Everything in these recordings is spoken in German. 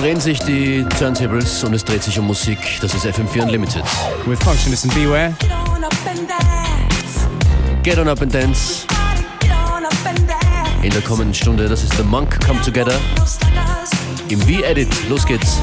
Drehen sich die Turntables und es dreht sich um Musik. Das ist FM4 Unlimited. With Functionist and Beware. Get on up and dance. In der kommenden Stunde, das ist The Monk Come Together. Im V-Edit. Los geht's.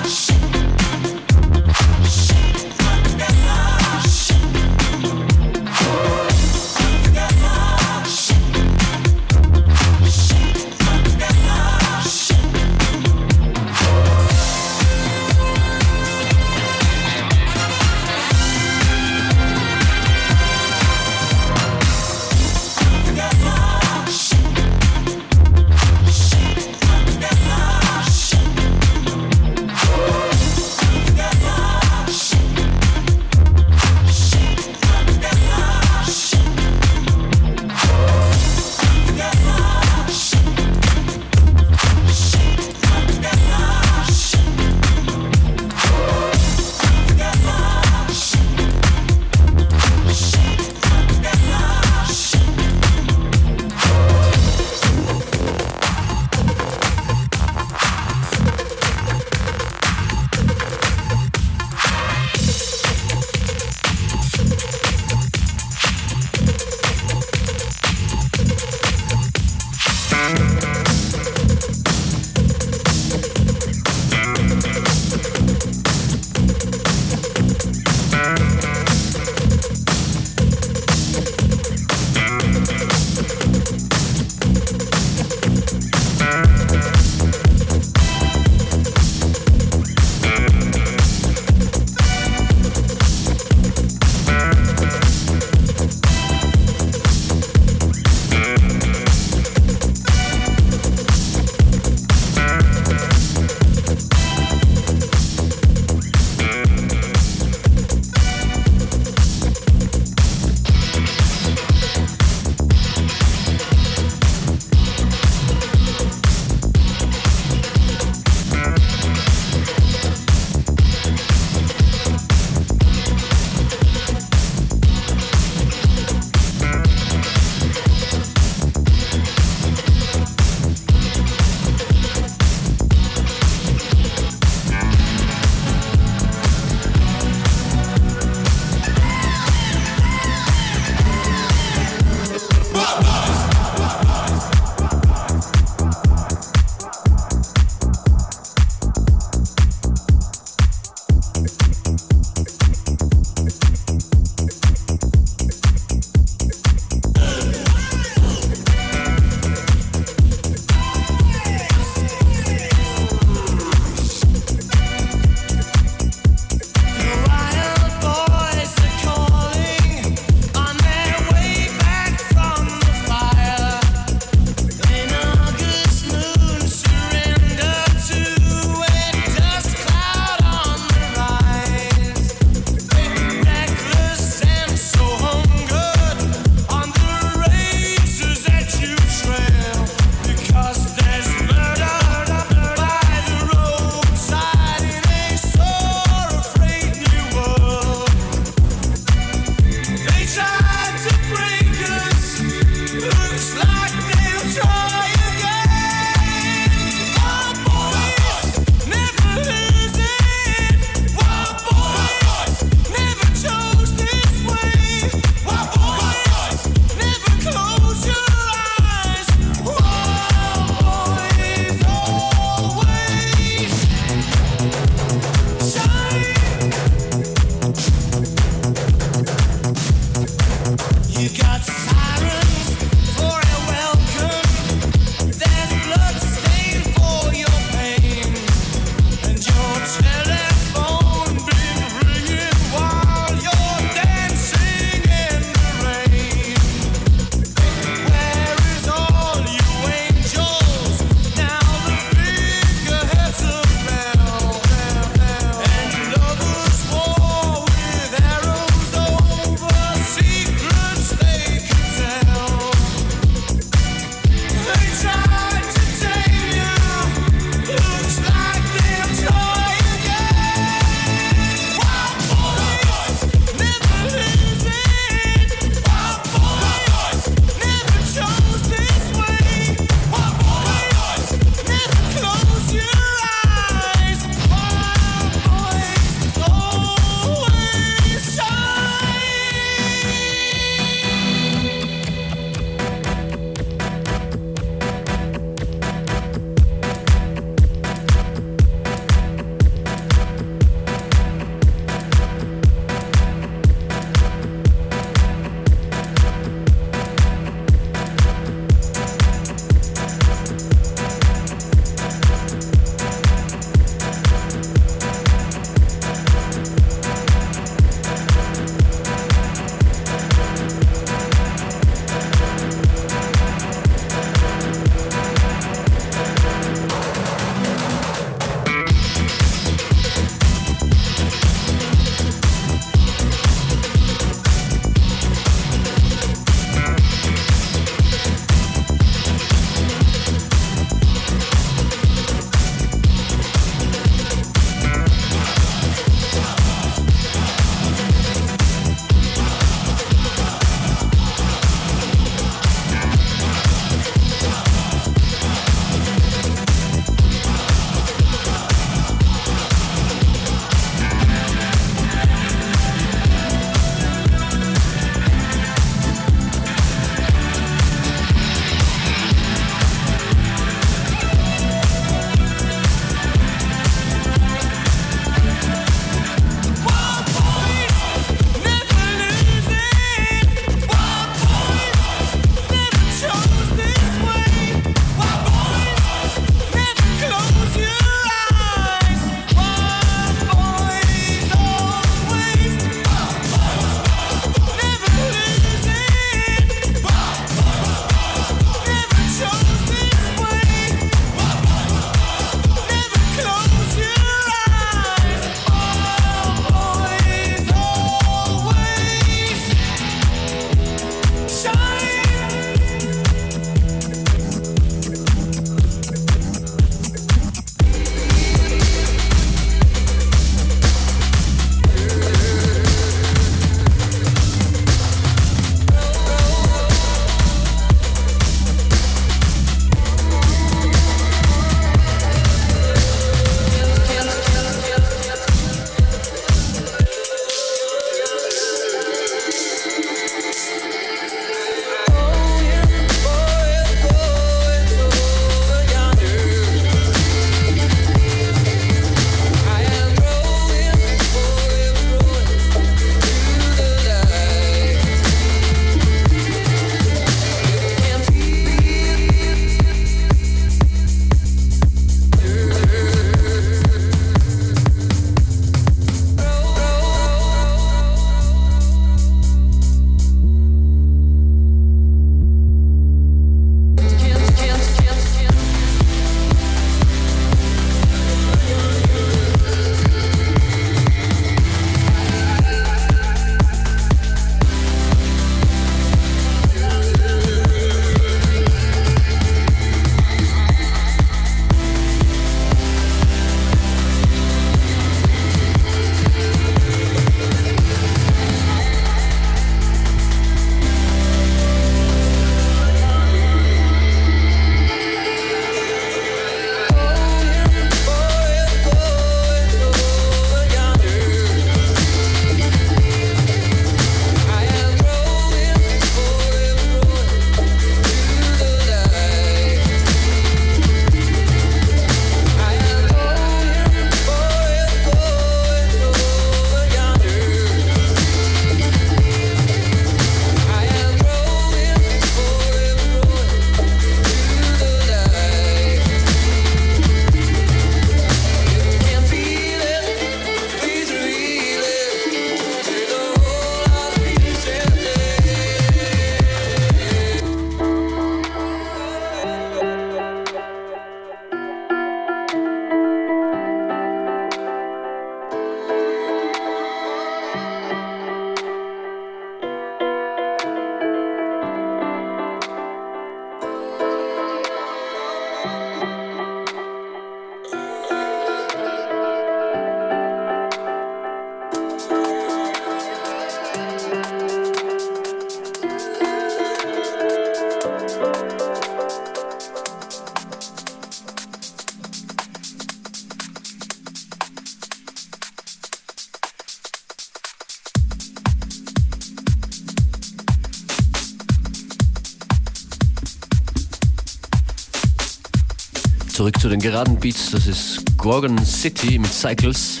Geraden Beats, das ist Gorgon City mit Cycles.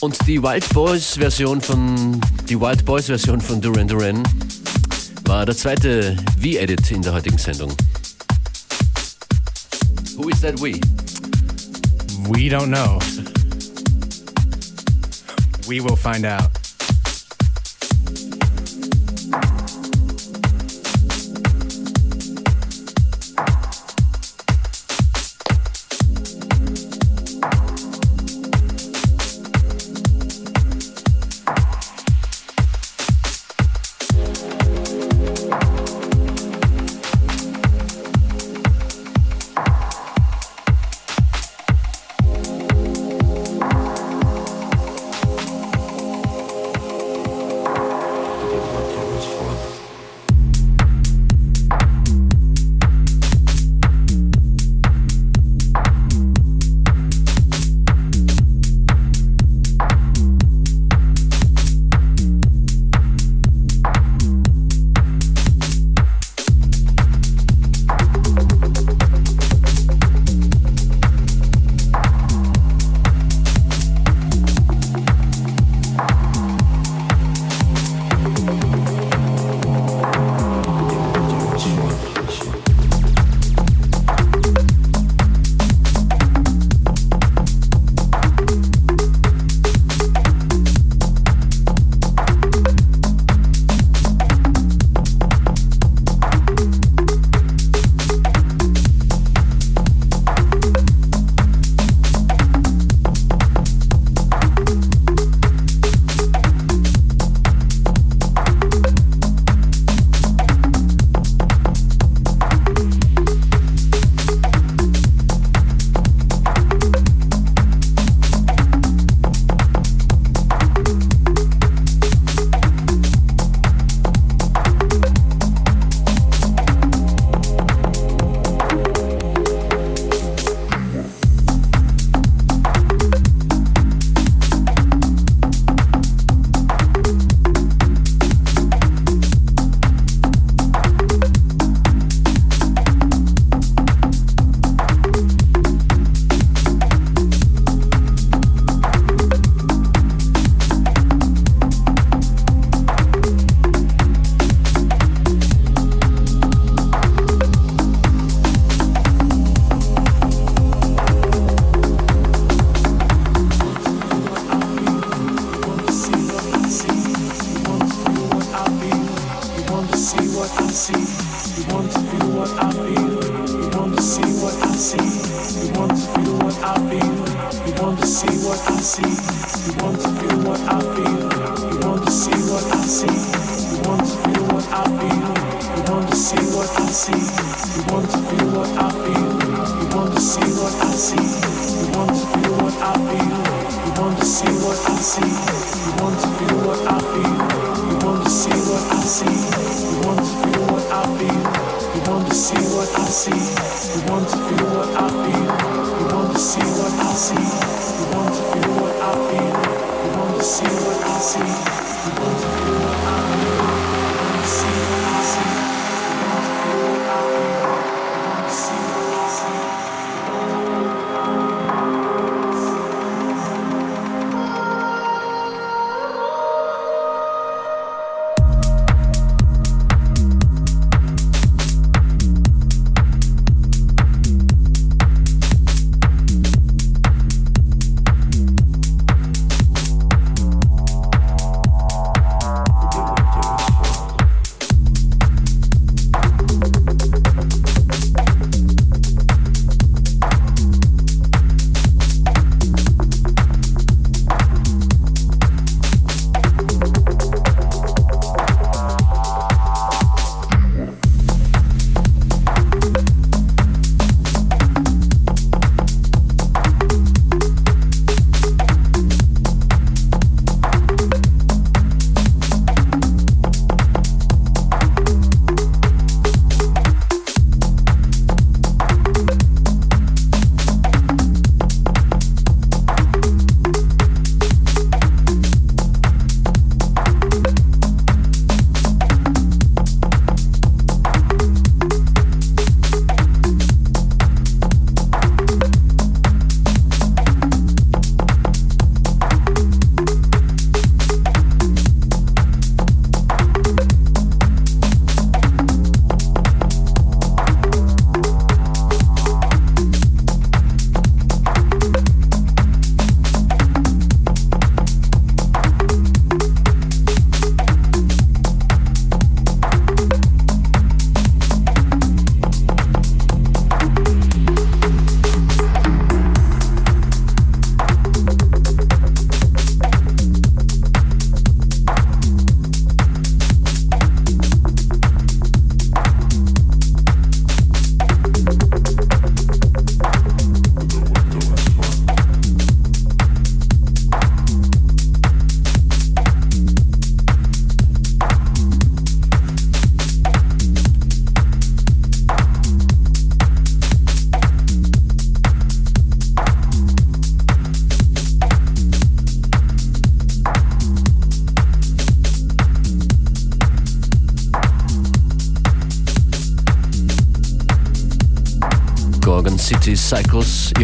Und die Wild Boys Version von die Wild Boys Version von Duran Duran war der zweite V-Edit in der heutigen Sendung. Who is that we? We don't know. We will find out.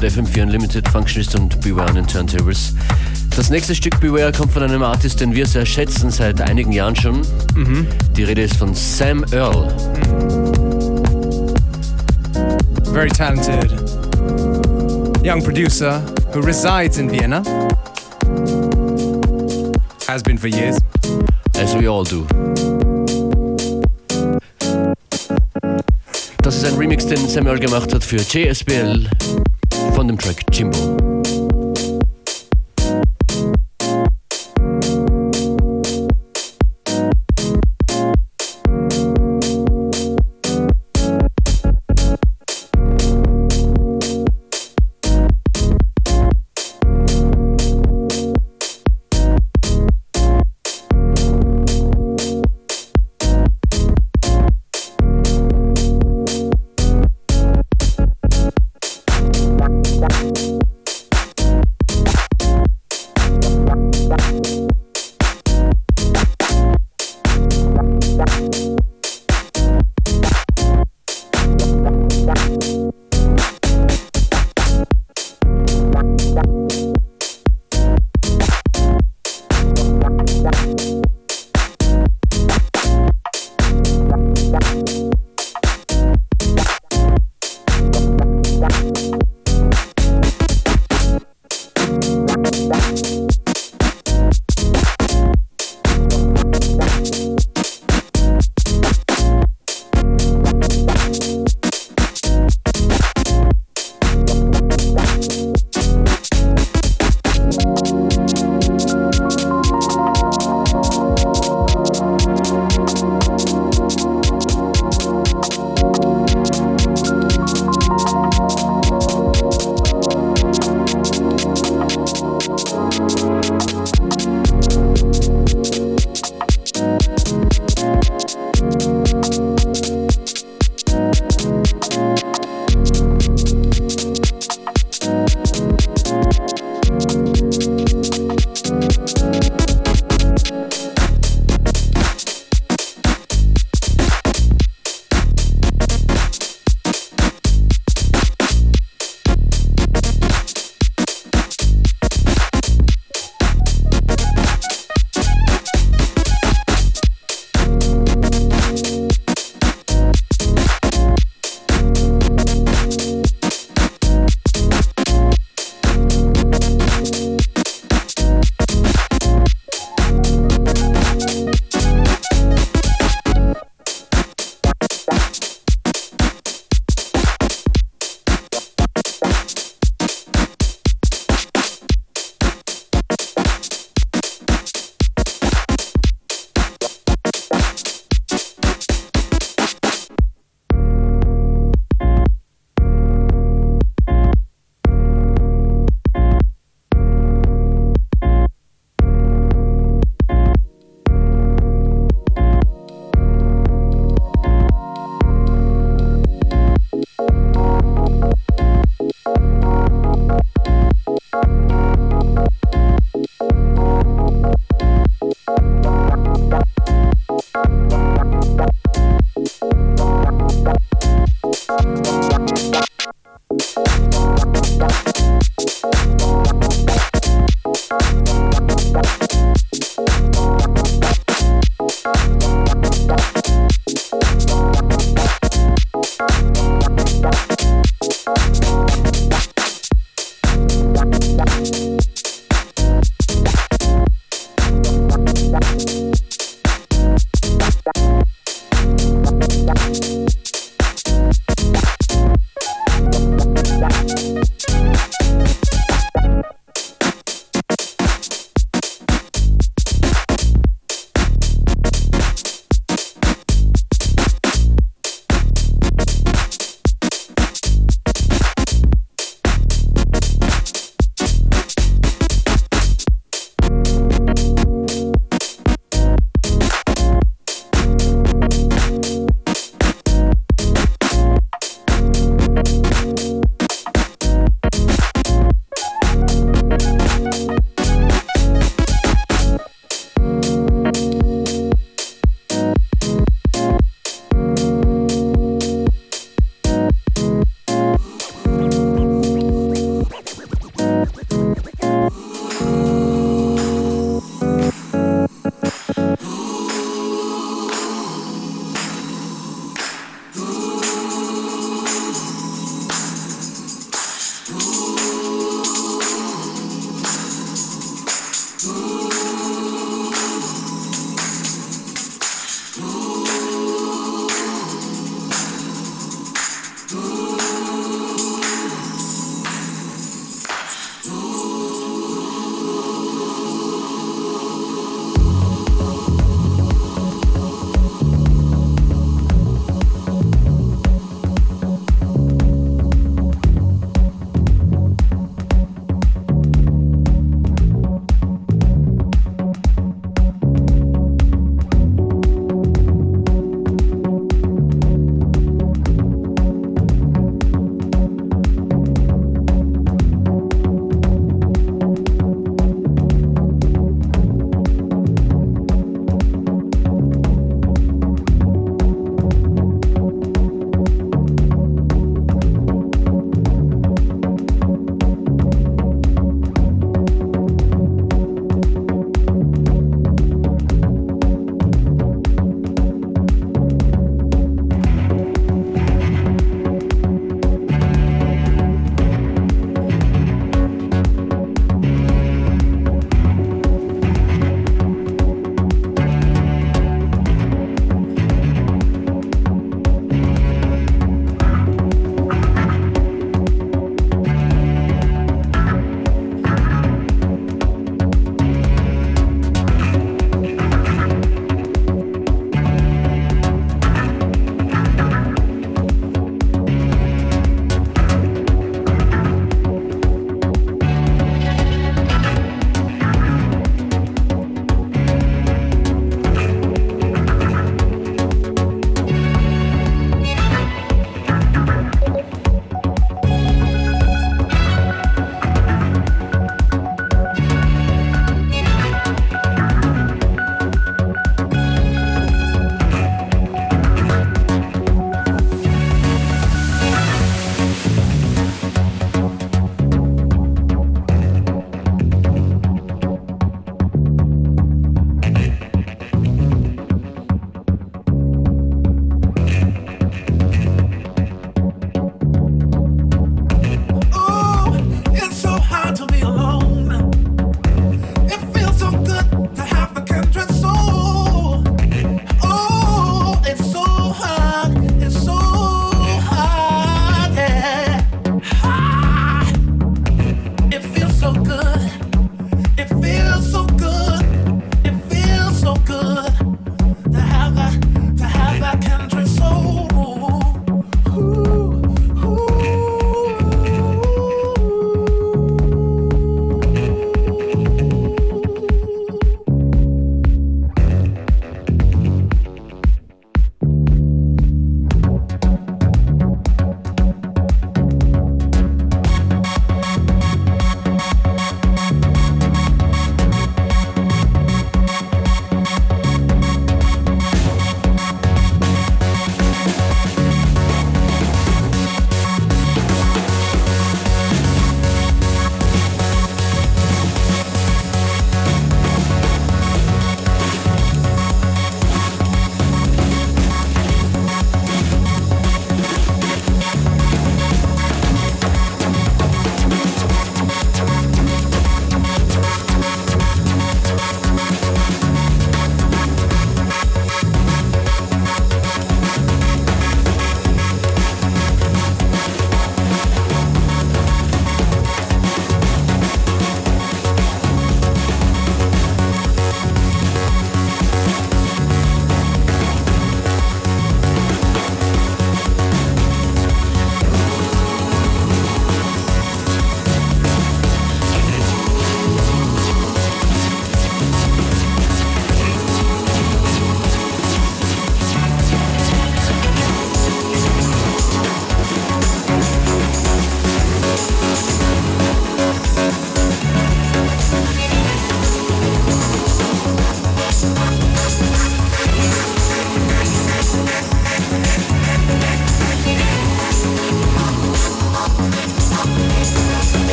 Hört FM4 Unlimited Functionist und Beware an den Turntables. Das nächste Stück Beware kommt von einem Artist, den wir sehr schätzen seit einigen Jahren schon. Mhm. Die Rede ist von Sam Earl. Very talented young producer who resides in Vienna. Has been for years. As we all do. Das ist ein Remix, den Samuel gemacht hat für JSBL von dem Track Jimbo.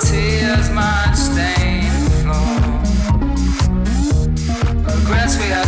tears might stain the floor. Regrets we.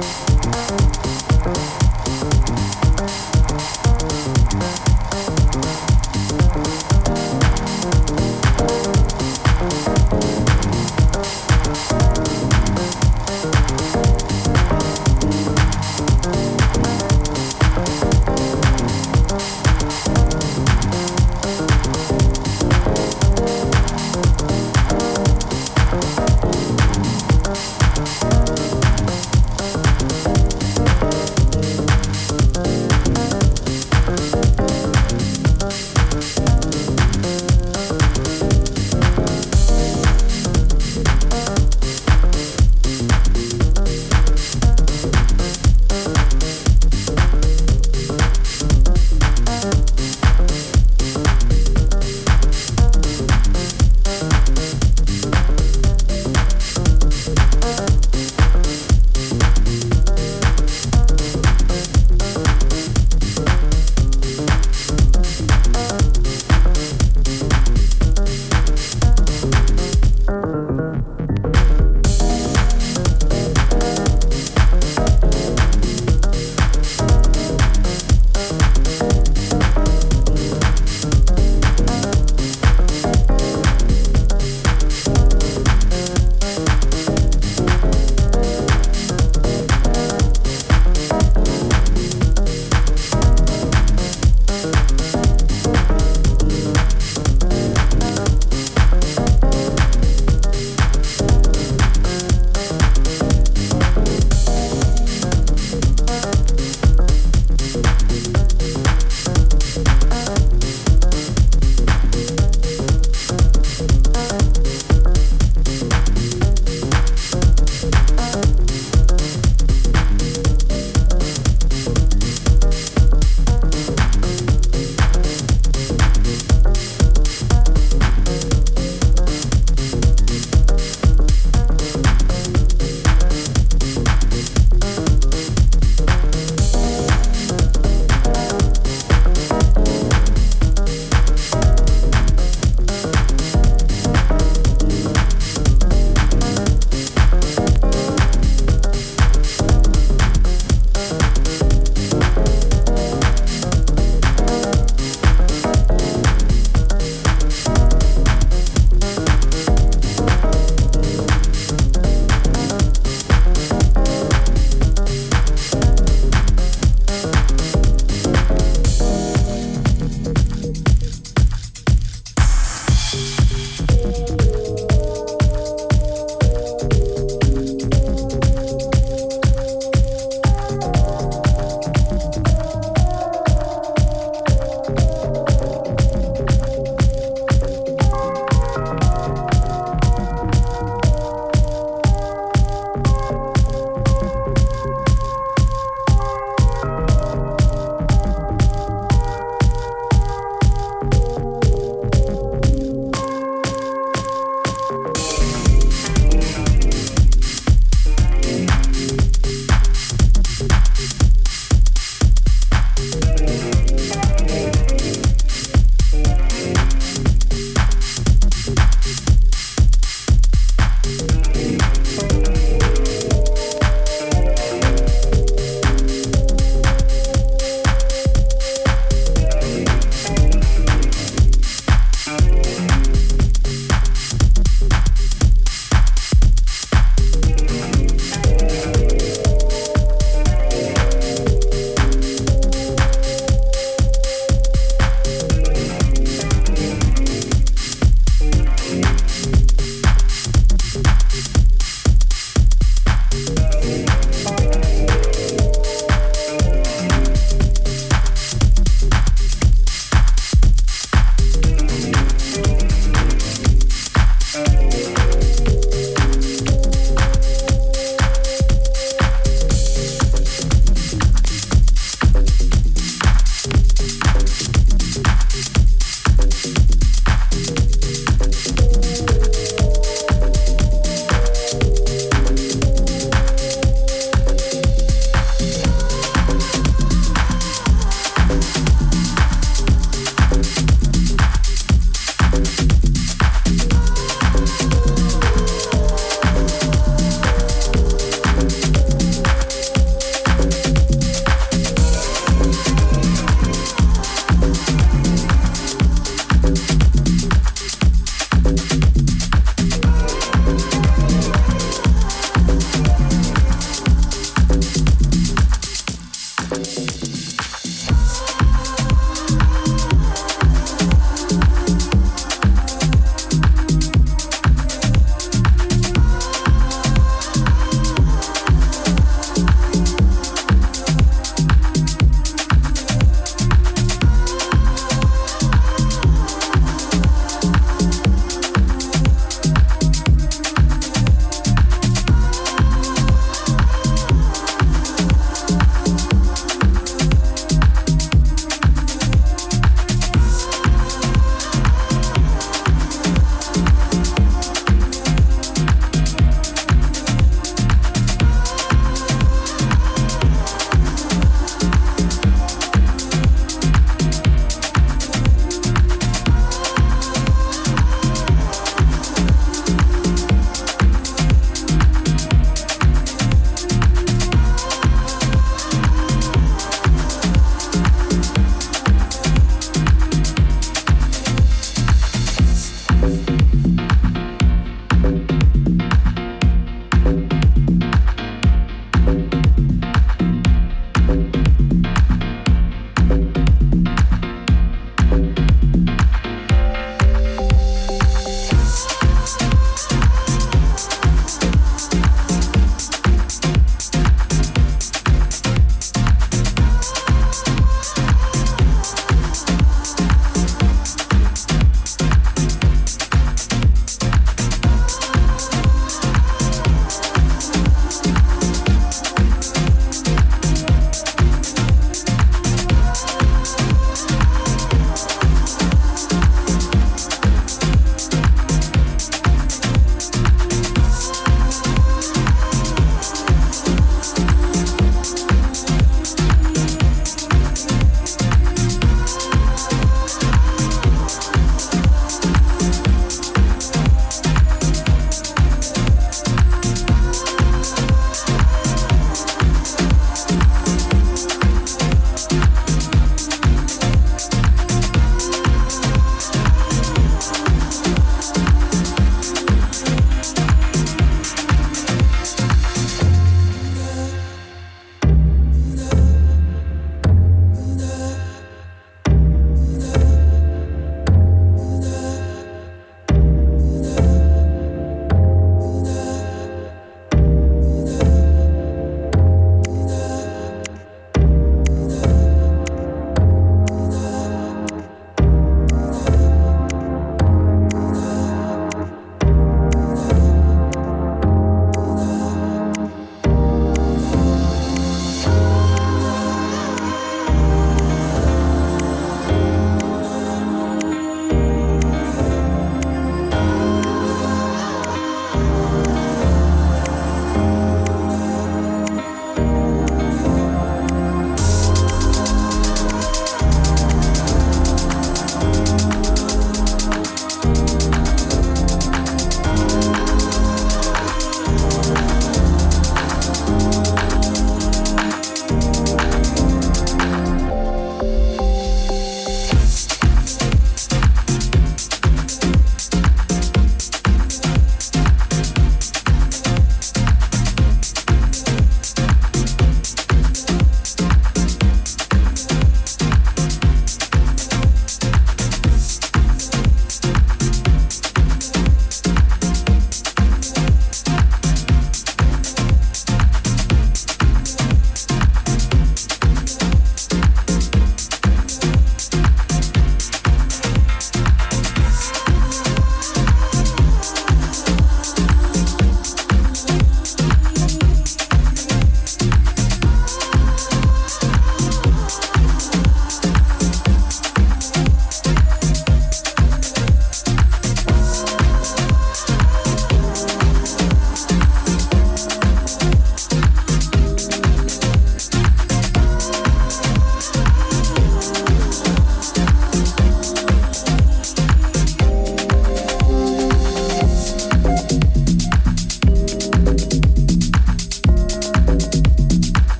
Bye.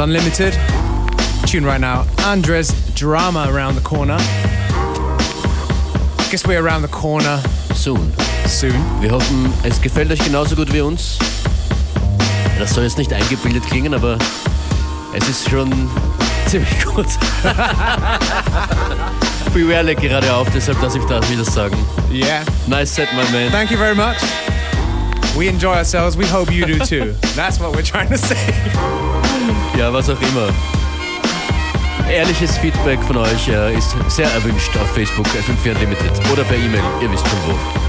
Unlimited. Tune right now. Andres Drama around the corner. Guess we're around the corner Soon. soon. Wir hoffen, es gefällt euch genauso gut wie uns. Das soll jetzt nicht eingebildet klingen, aber es ist schon ziemlich gut. Beware legt gerade auf, deshalb darf ich das wieder sagen. Yeah. Nice set, my man. Thank you very much. We enjoy ourselves. We hope you do too. That's what we're trying to say. Ja, was auch immer. Ehrliches Feedback von euch äh, ist sehr erwünscht auf Facebook FM4 Unlimited oder per E-Mail, ihr wisst schon wo.